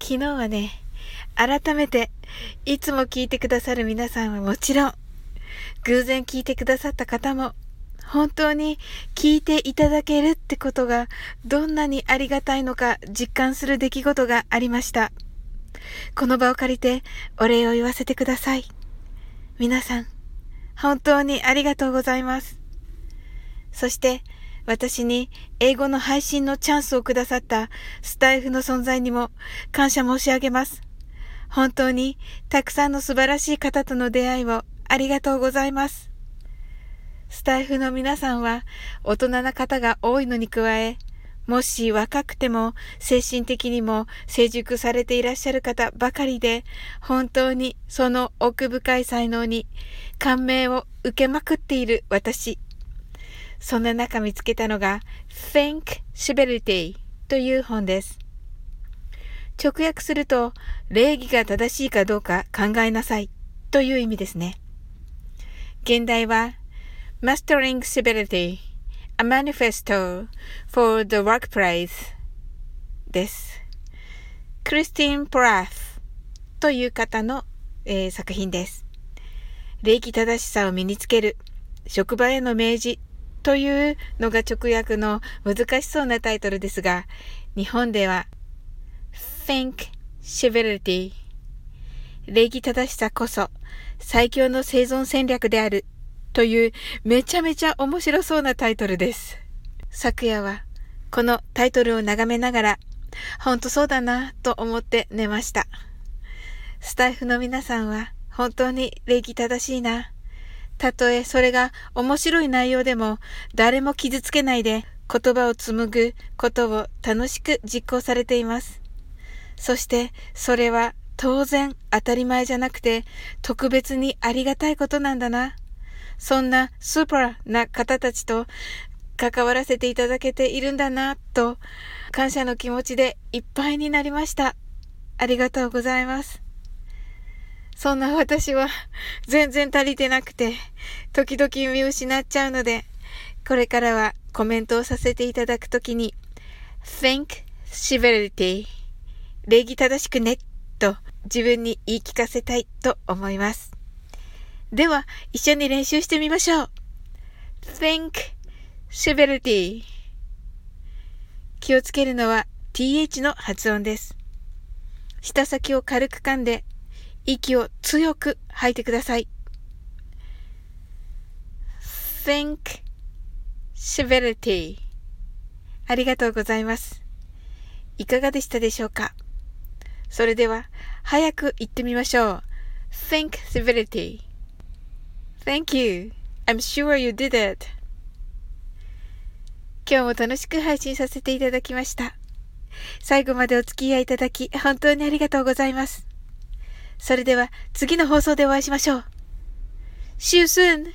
昨日はね、改めて、いつも聞いてくださる皆さんはもちろん、偶然聞いてくださった方も、本当に聞いていただけるってことがどんなにありがたいのか実感する出来事がありました。この場を借りてお礼を言わせてください。皆さん、本当にありがとうございます。そして、私に英語の配信のチャンスをくださったスタイフの存在にも感謝申し上げます。本当にたくさんの素晴らしい方との出会いをありがとうございます。スタイフの皆さんは大人な方が多いのに加え、もし若くても精神的にも成熟されていらっしゃる方ばかりで、本当にその奥深い才能に感銘を受けまくっている私。そんな中見つけたのが Think Civility という本です。直訳すると礼儀が正しいかどうか考えなさいという意味ですね。現代は Mastering Civility A Manifesto for the Workplace です。クリスティン・プラスという方の、えー、作品です。礼儀正しさを身につける職場への明示というのが直訳の難しそうなタイトルですが、日本では Think Civility 礼儀正しさこそ最強の生存戦略であるというめちゃめちゃ面白そうなタイトルです。昨夜はこのタイトルを眺めながら、ほんとそうだなと思って寝ました。スタイフの皆さんは本当に礼儀正しいな。たとえそれが面白い内容でも誰も傷つけないで言葉を紡ぐことを楽しく実行されています。そしてそれは当然当たり前じゃなくて特別にありがたいことなんだな。そんなスーパーな方たちと関わらせていただけているんだなと感謝の気持ちでいっぱいになりました。ありがとうございます。そんな私は 全然足りてなくて、時々見失っちゃうので、これからはコメントをさせていただくときに、think civility 礼儀正しくねと自分に言い聞かせたいと思います。では、一緒に練習してみましょう。think civility 気をつけるのは th の発音です。舌先を軽く噛んで息を強く吐いてください。think civility ありがとうございます。いかがでしたでしょうか？それでは、早く言ってみましょう。think civility Thank you. I'm sure you did it. 今日も楽しく配信させていただきました。最後までお付き合いいただき、本当にありがとうございます。それでは次の放送でお会いしましょう。See you soon!